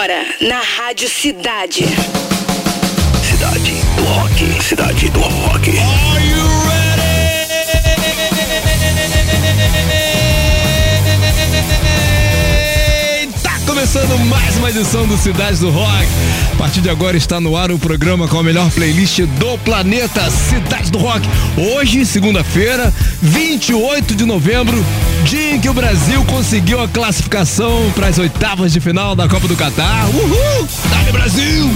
Agora, na Rádio Cidade. Cidade do Rock. Cidade do Rock. Começando mais uma edição do Cidade do Rock. A partir de agora está no ar o programa com a melhor playlist do planeta, Cidade do Rock. Hoje, segunda-feira, 28 de novembro, dia em que o Brasil conseguiu a classificação para as oitavas de final da Copa do Catar. Uhul! Dale Brasil!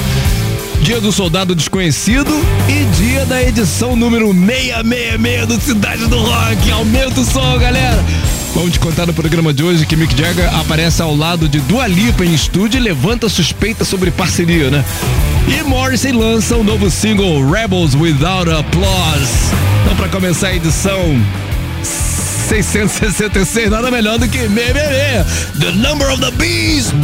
Dia do Soldado Desconhecido e dia da edição número 666 do Cidade do Rock. Aumenta o som, galera. Vamos te contar no programa de hoje que Mick Jagger aparece ao lado de Dua Lipa em estúdio e levanta suspeita sobre parceria, né? E Morrissey lança o um novo single Rebels Without Applause. Então, para começar a edição 666, nada melhor do que BBB, The Number of the Beast.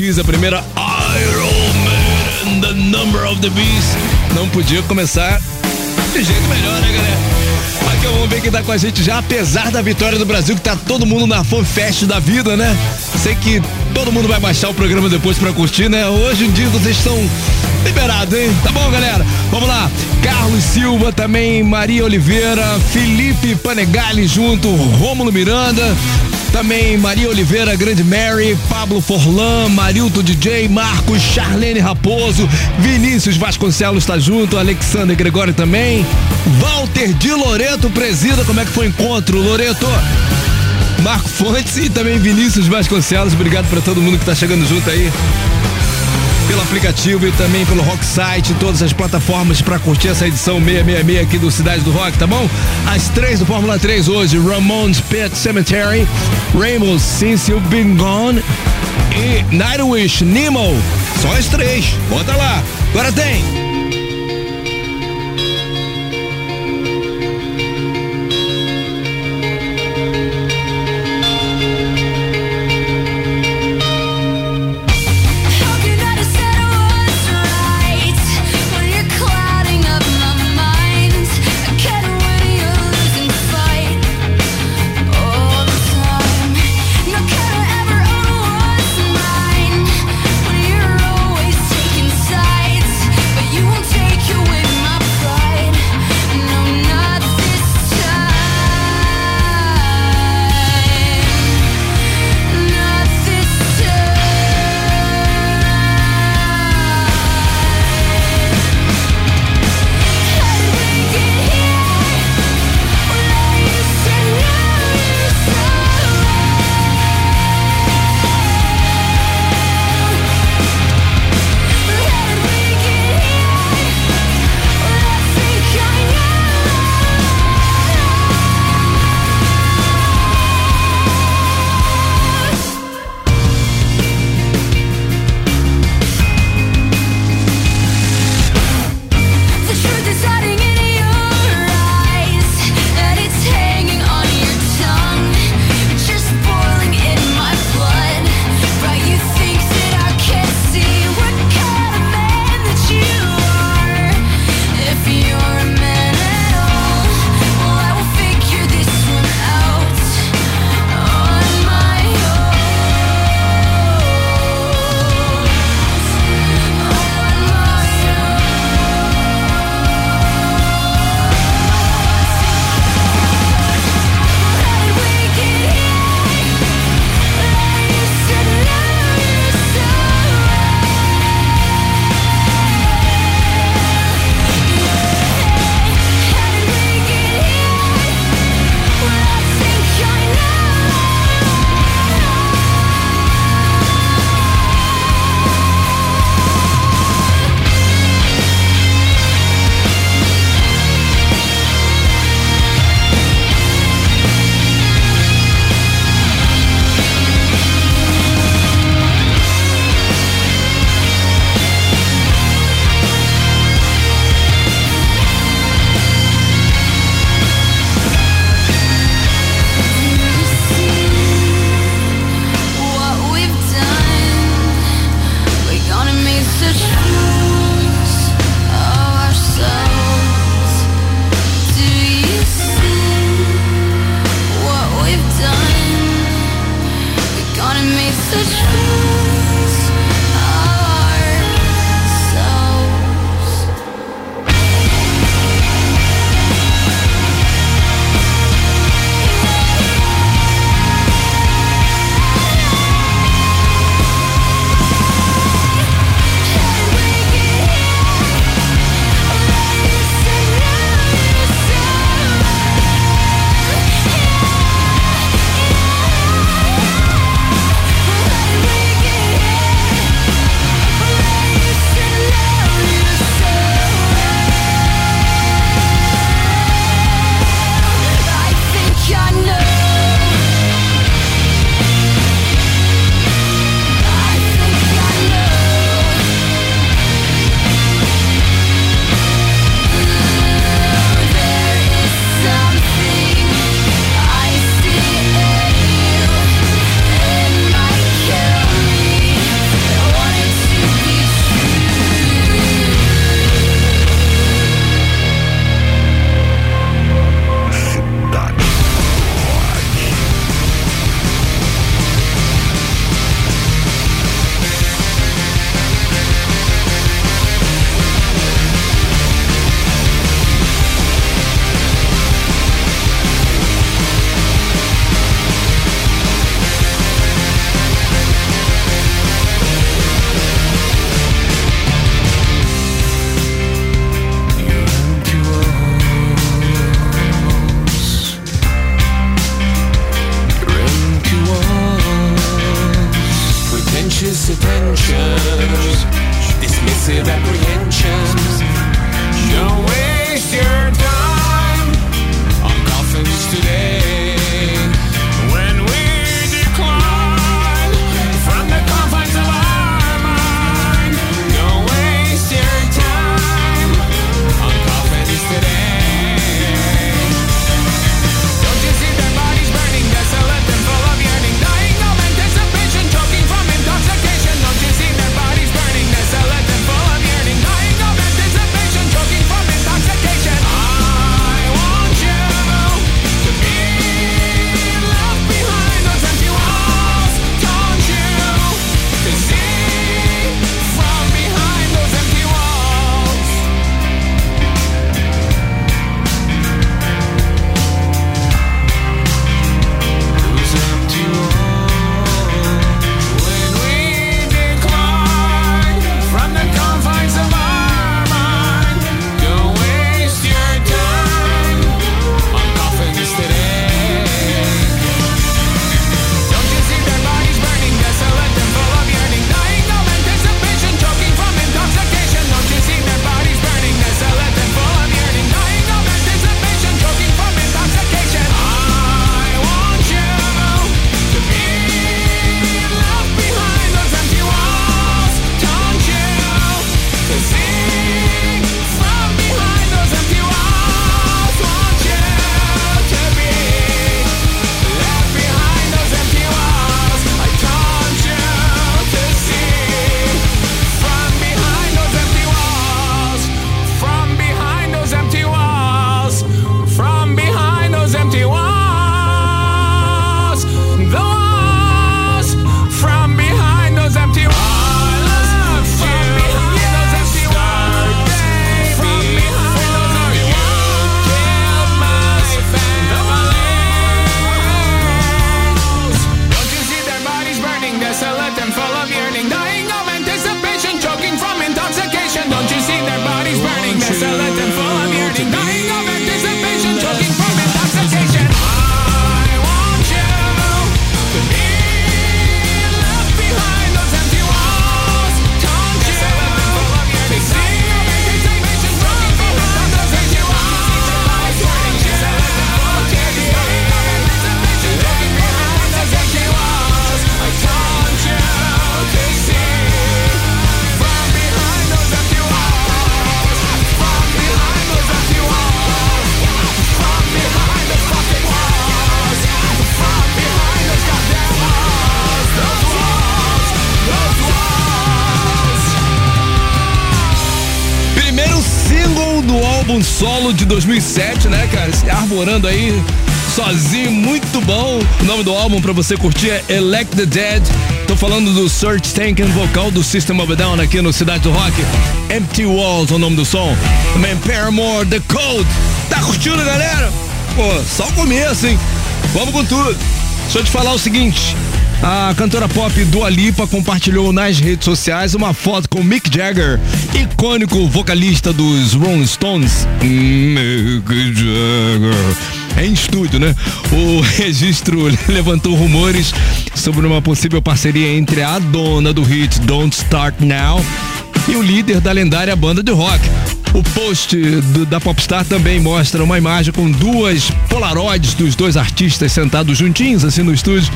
A primeira Iron Man, The Number of the Beast. Não podia começar de jeito melhor, né, galera? Aqui vamos ver quem tá com a gente já, apesar da vitória do Brasil, que tá todo mundo na fanfest da vida, né? Sei que todo mundo vai baixar o programa depois pra curtir, né? Hoje em dia vocês estão liberados, hein? Tá bom, galera? Vamos lá. Carlos Silva também, Maria Oliveira, Felipe Panegali junto, Rômulo Miranda, também Maria Oliveira, Grande Mary, Pablo Forlan, Marilto DJ, Marcos, Charlene Raposo, Vinícius Vasconcelos está junto, Alexander Gregório também, Walter de Loreto presida, como é que foi o encontro, Loreto? Marco Fontes e também Vinícius Vasconcelos, obrigado para todo mundo que está chegando junto aí pelo aplicativo e também pelo Rock Site, todas as plataformas para curtir essa edição 666 aqui do Cidade do Rock, tá bom? As três do Fórmula 3 hoje, Ramones Pet Cemetery, Rainbow Since You've Been Gone e Nightwish Nemo. Só as três, bota lá. Agora tem. De 2007, né, cara? Se arborando aí sozinho, muito bom. O nome do álbum pra você curtir é Elect the Dead. Tô falando do Search Tank and vocal do System of a Down aqui no Cidade do Rock. Empty Walls é o nome do som. Também Paramore, The Code. Tá curtindo, galera? Pô, só o começo, hein? Vamos com tudo. Deixa eu te falar o seguinte. A cantora pop Dua Lipa compartilhou nas redes sociais uma foto com Mick Jagger, icônico vocalista dos Rolling Stones. Mick Jagger. Em estúdio, né? O registro levantou rumores sobre uma possível parceria entre a dona do hit Don't Start Now e o líder da lendária banda de rock. O post do- da Popstar também mostra uma imagem com duas polaroids dos dois artistas sentados juntinhos assim no estúdio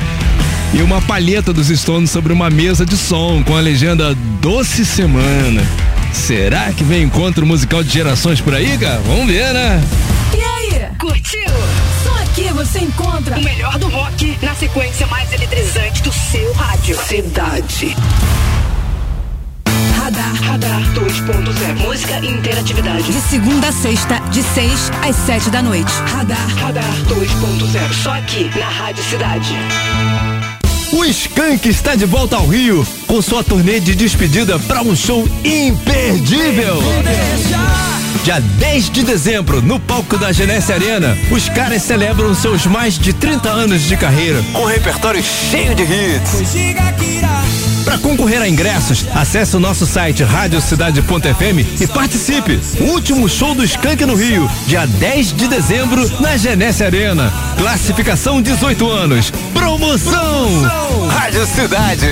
e uma palheta dos Stones sobre uma mesa de som com a legenda Doce Semana. Será que vem encontro musical de gerações por aí, cara? Vamos ver, né? E aí? Curtiu? Só aqui você encontra o melhor do rock na sequência mais eletrizante do seu rádio. Cidade. Radar. Radar 2.0. Música e interatividade. De segunda a sexta, de 6 às 7 da noite. Radar. Radar 2.0. Só aqui na Rádio Cidade. O Skank está de volta ao Rio com sua turnê de despedida para um show imperdível. Dia 10 de dezembro, no palco da Genesse Arena, os caras celebram seus mais de 30 anos de carreira com um repertório cheio de hits. Para concorrer a ingressos, acesse o nosso site radiocidade.fm e participe. O último show do Skank no Rio, dia 10 de dezembro, na Genesse Arena. Classificação 18 anos. Promoção! Rádio Cidade.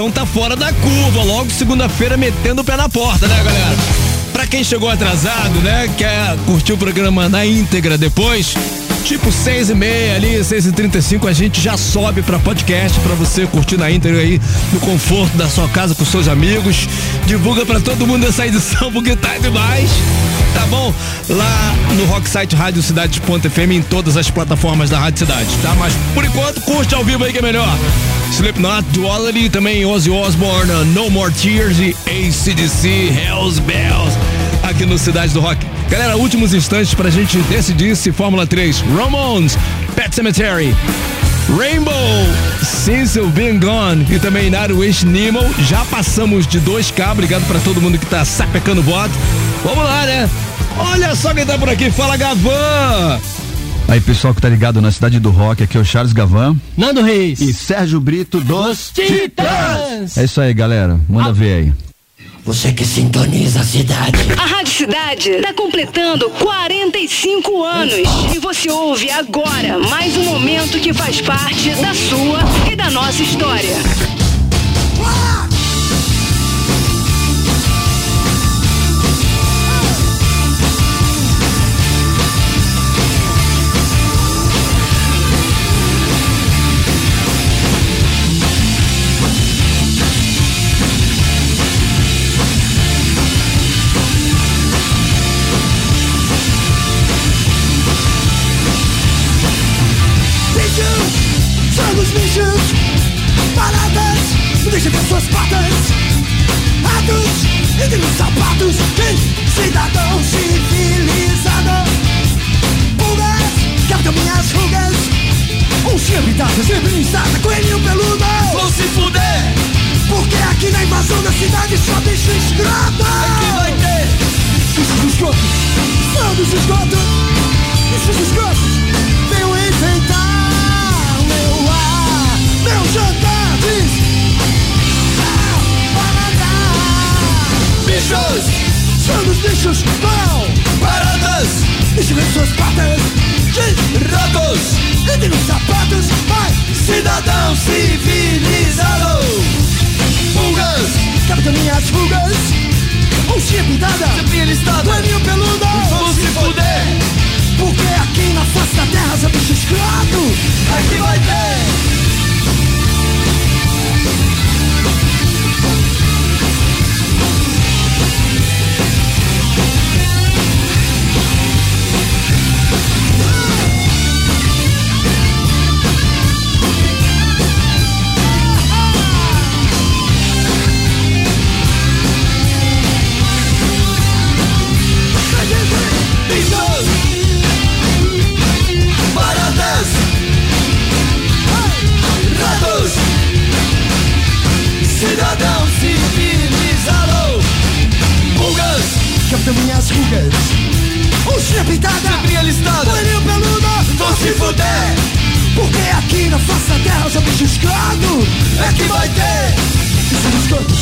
inflação tá fora da curva. Logo segunda-feira metendo o pé na porta, né, galera? Pra quem chegou atrasado, né, quer curtir o programa na íntegra depois, tipo seis e meia ali, seis e trinta e cinco, a gente já sobe pra podcast pra você curtir na íntegra aí, no conforto da sua casa com seus amigos. Divulga pra todo mundo essa edição porque tá demais tá bom? Lá no Rocksite Rádio Cidade FM em todas as plataformas da Rádio Cidade, tá? Mas por enquanto, curte ao vivo aí que é melhor. Slipknot, Duality, também Ozzy Osbourne, No More Tears e ACDC, Hells Bells, aqui no Cidade do Rock. Galera, últimos instantes pra gente decidir se Fórmula 3, Ramones, Pet Cemetery, Rainbow, Since You've Been Gone e também Naruish Nemo. Já passamos de 2K, obrigado pra todo mundo que tá sapecando o voto. Vamos lá, né? Olha só quem tá por aqui, fala Gavan! Aí, pessoal que tá ligado na cidade do rock, aqui é o Charles Gavan. Nando Reis. E Sérgio Brito dos, Titãs. É isso aí, galera. Manda ah. ver aí. Você que sintoniza a cidade. A Rádio Cidade está completando 45 anos. E você ouve agora mais um momento que faz parte da sua e da nossa história. Ah! Oncinha pintada! Sempre listado! Paninho peludo! Vamos se fuder! Porque aqui na face da terra só bicho escroto! Aqui vai ter! Oncinha pintada! Sempre alistada! Paninho peludo! Vão se fuder! Porque aqui na face da terra só bicho escroto! É que vai ter! Bicho escroto!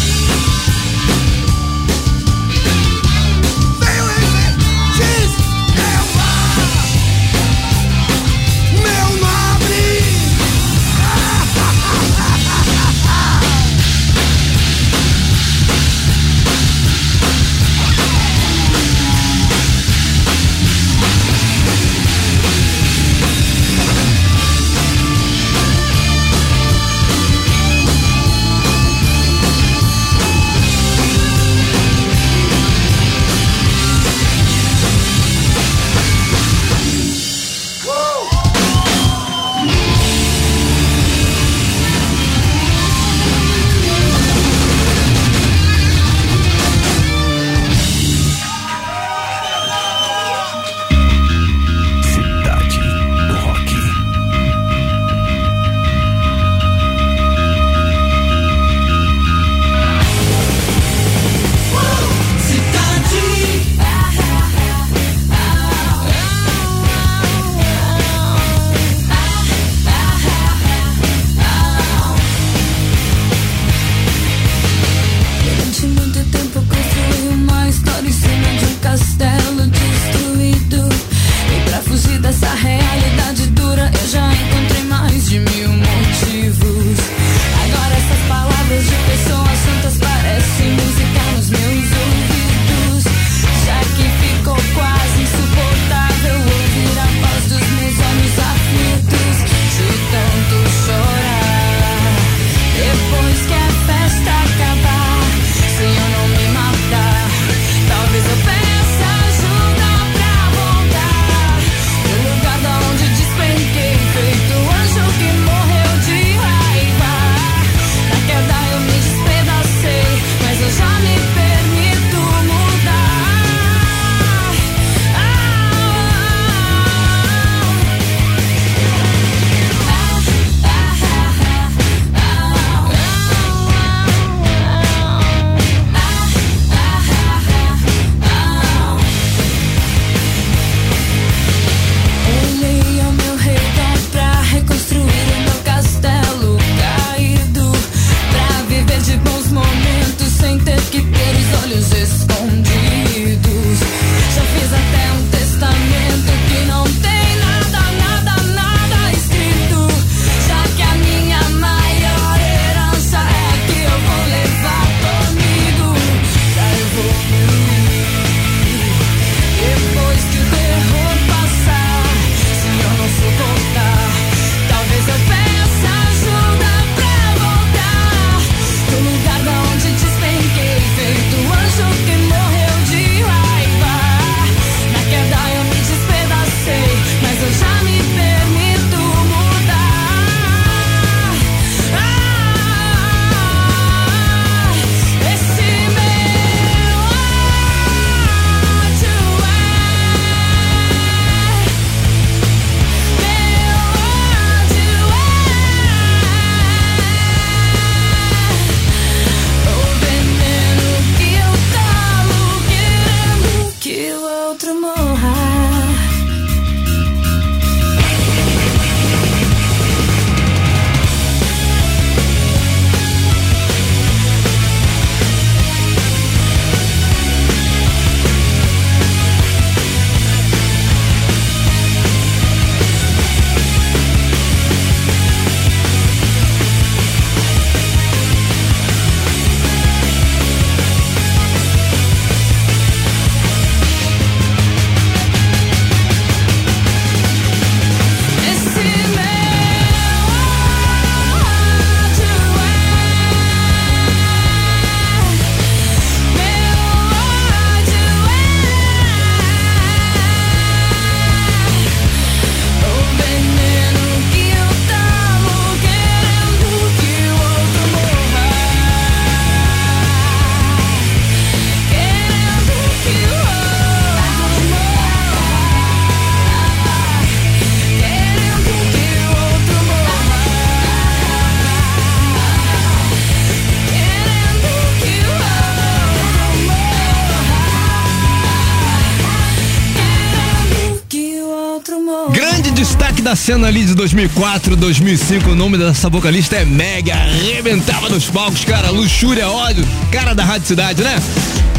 Cena ali de 2004, 2005, o nome dessa vocalista é Meg, arrebentava nos palcos, cara, luxúria, ódio, cara da Rádio Cidade, né?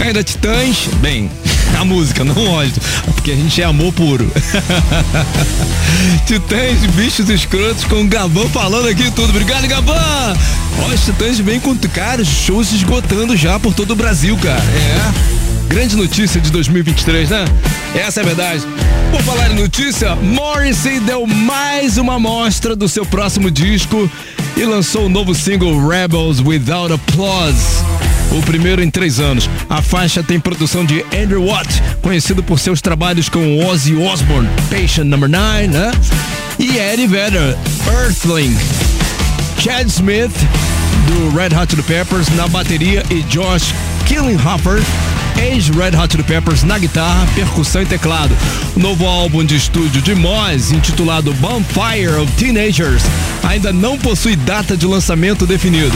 Ainda Titãs, bem, a música, não ódio, porque a gente é amor puro. Titãs, bichos escrotos, com o Gabão falando aqui tudo. Obrigado, Gabão! Ó, os Titãs vêm com, cara, shows esgotando já por todo o Brasil, cara. É. Grande notícia de 2023, né? Essa é a verdade. Por falar em notícia, Morrissey deu mais uma amostra do seu próximo disco e lançou o novo single Rebels Without Applause. O primeiro em três anos. A faixa tem produção de Andrew Watt, conhecido por seus trabalhos com Ozzy Osbourne, Patient Number 9, né? E Eddie Vedder, Earthling. Chad Smith, do Red Hot Chili Peppers, na bateria e Josh Killinghoffer, ex-Red Hot Chili Peppers, na guitarra, percussão e teclado. O novo álbum de estúdio de Moz, intitulado Bonfire of Teenagers, ainda não possui data de lançamento definida.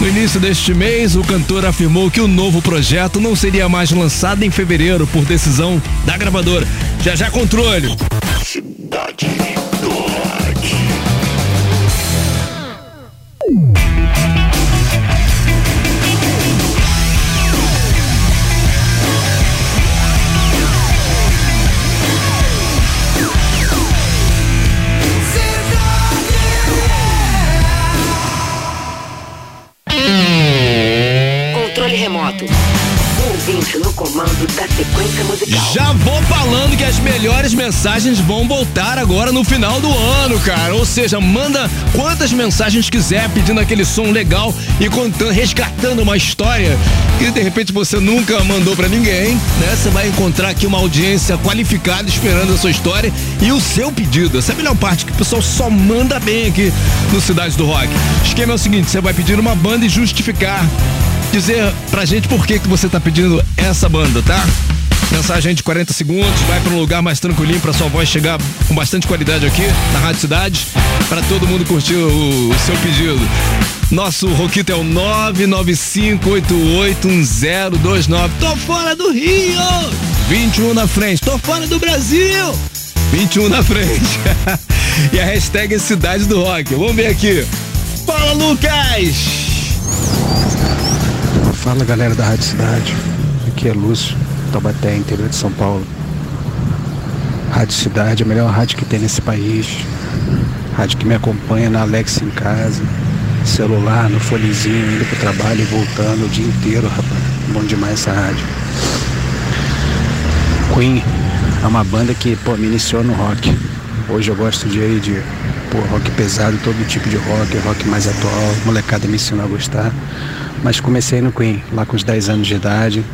No início deste mês, o cantor afirmou que o novo projeto não seria mais lançado em fevereiro por decisão da gravadora. Já já controle. Musical. Já vou falando que as melhores mensagens vão voltar agora no final do ano, cara. Ou seja, manda quantas mensagens quiser pedindo aquele som legal e contando, resgatando uma história que de repente você nunca mandou pra ninguém, né? Você vai encontrar aqui uma audiência qualificada esperando a sua história e o seu pedido. Essa é a melhor parte que o pessoal só manda bem aqui no Cidade do Rock. O esquema é o seguinte: você vai pedir uma banda e justificar dizer pra gente por que, que você tá pedindo essa banda, tá? Mensagem de 40 segundos, vai para um lugar mais tranquilinho para sua voz chegar com bastante qualidade aqui na Rádio Cidade, para todo mundo curtir o, o seu pedido. Nosso Roquito é o 995881029. Tô fora do Rio! 21 na frente. Tô fora do Brasil! 21 na frente. e a hashtag é Cidade do Rock. Vamos ver aqui. Fala, Lucas! Fala galera da Rádio Cidade, aqui é Lúcio, Taubaté, interior de São Paulo. Rádio Cidade a melhor rádio que tem nesse país. Rádio que me acompanha na Alexa em casa, celular, no fonezinho, indo pro trabalho e voltando o dia inteiro, rapaz. Bom demais essa rádio. Queen é uma banda que pô, me iniciou no rock. Hoje eu gosto de, aí de pô, rock pesado, todo tipo de rock, rock mais atual. Molecada me ensinou a gostar. Mas comecei no Queen, lá com os 10 anos de idade.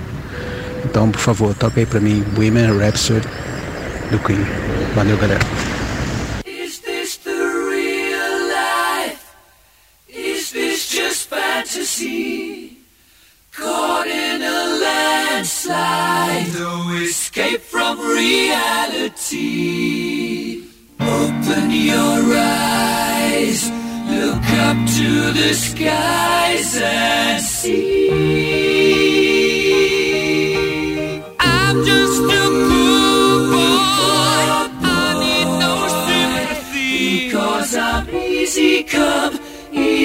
Então, por favor, toca aí pra mim Women Rhapsody do Queen. Valeu, galera. Is this the real life? Is this just fantasy? Caught in a landslide, no escape from reality. Open your eyes, look up to the skies and see.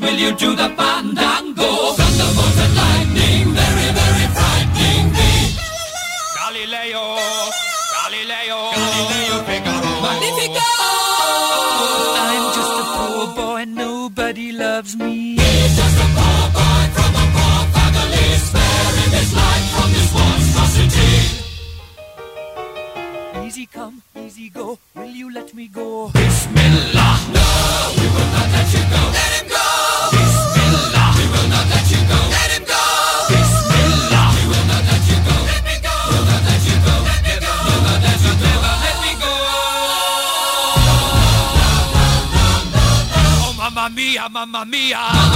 will you do the fandango? Mamma mia,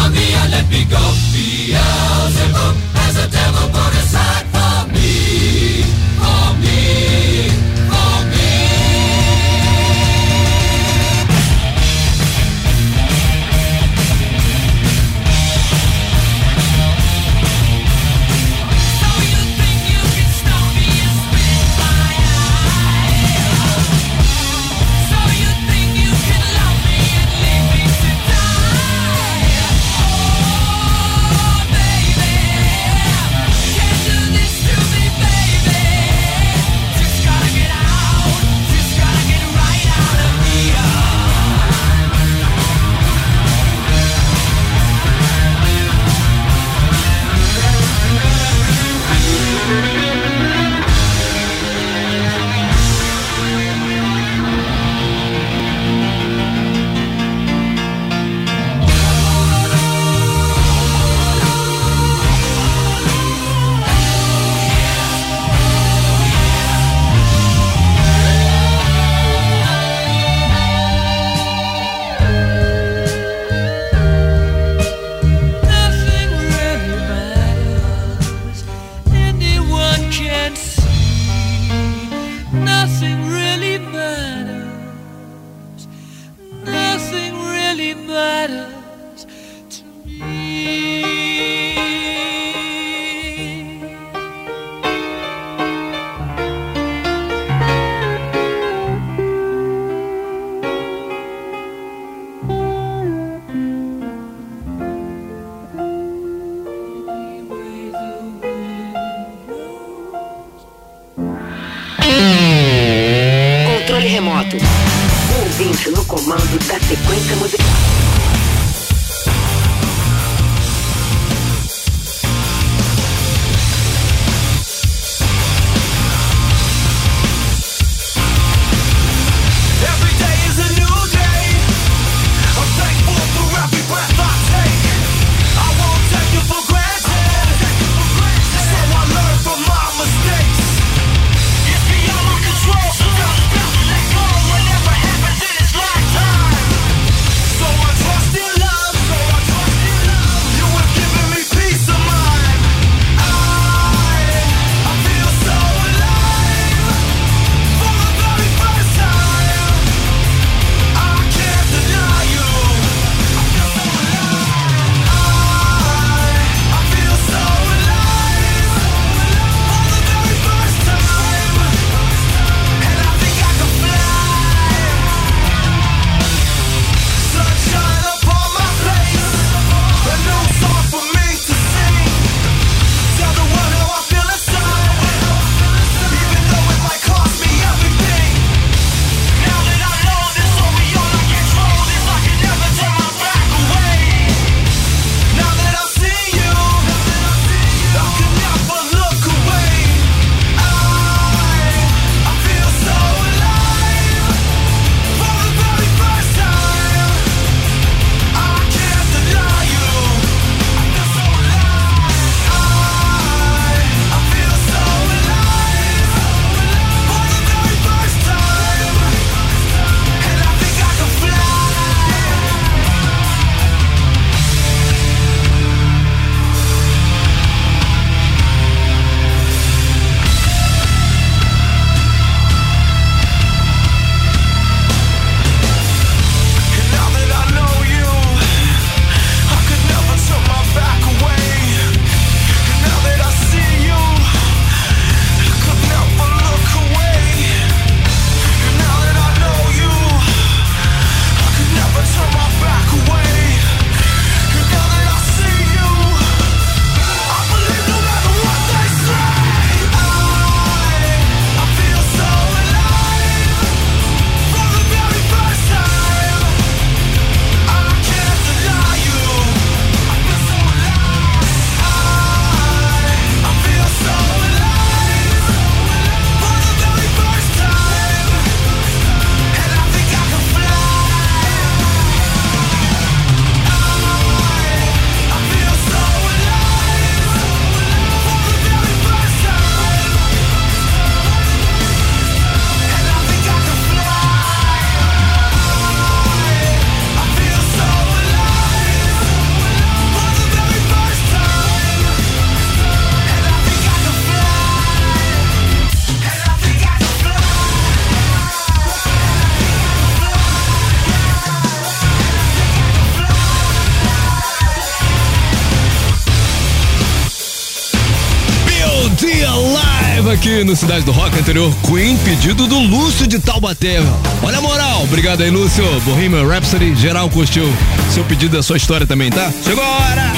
no Cidade do Rock anterior, Queen, pedido do Lúcio de Taubaté. Olha a moral, obrigado aí, Lúcio. Bohemian Rhapsody, geral curtiu seu pedido da sua história também, tá? Chegou a hora!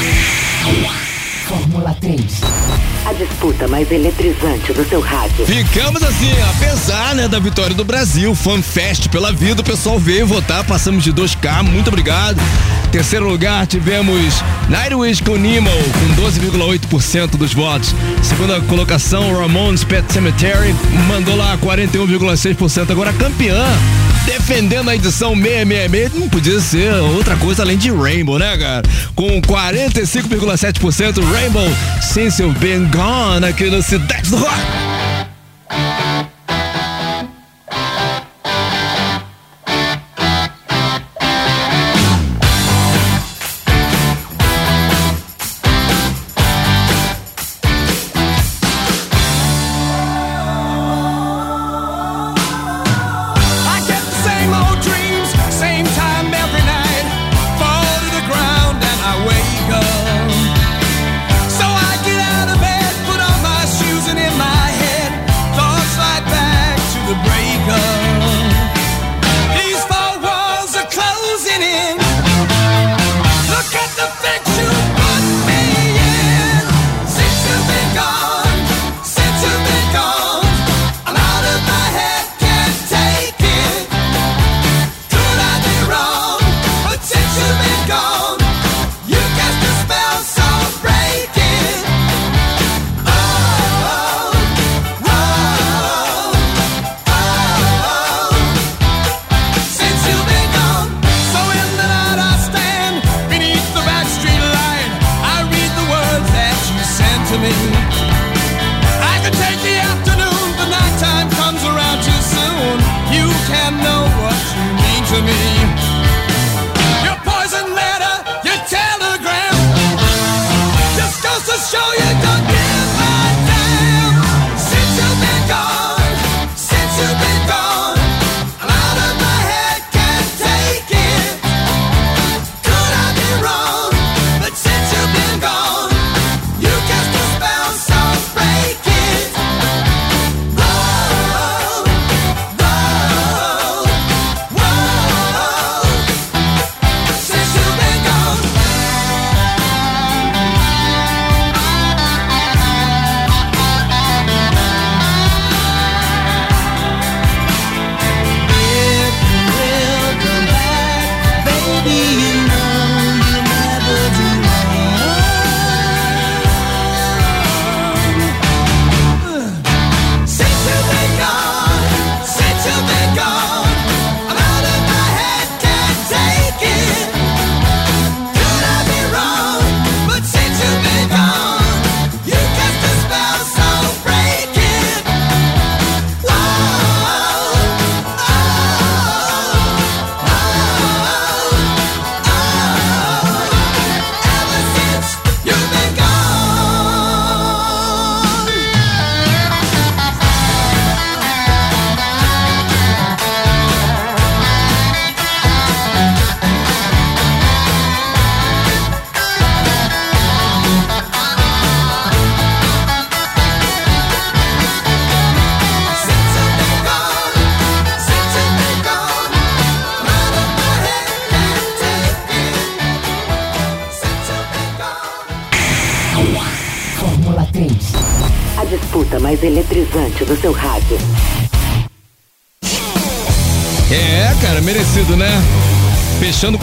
Fórmula 3. Disputa mais eletrizante do seu rádio. Ficamos assim, apesar né, da vitória do Brasil, FanFest pela vida, o pessoal veio votar, passamos de 2K, muito obrigado. Terceiro lugar tivemos Nightwish com Nemo, com 12,8% dos votos. Segunda colocação, Ramones Pet Cemetery, mandou lá 41,6%. Agora campeã, defendendo a edição 666, não podia ser outra coisa além de Rainbow, né, cara? Com 45,7% Rainbow, Since You've Been Gone, aqui no Cidade do Rock.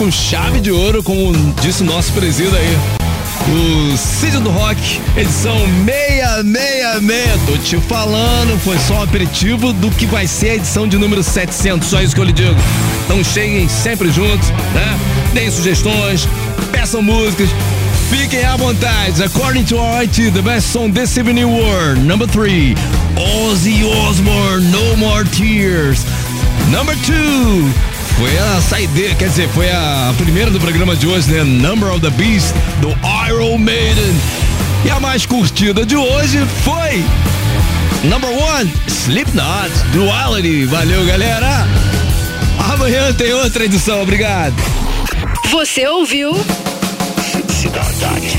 Com chave de ouro, como disse o nosso presídio aí. O Cid do Rock, edição 666. Tô te falando, foi só um aperitivo do que vai ser a edição de número 700. Só isso que eu lhe digo. Então cheguem sempre juntos, né? Deem sugestões, peçam músicas. Fiquem à vontade. According to RIT, the best song this evening were number three, Ozzy Osbourne, No More Tears. Number two, foi a saideira, quer dizer, foi a primeira do programa de hoje, né? Number of the Beast, do Iron Maiden. E a mais curtida de hoje foi Number one, Slipknot, Duality. Valeu, galera. Amanhã tem outra edição, obrigado. Você ouviu? Cidade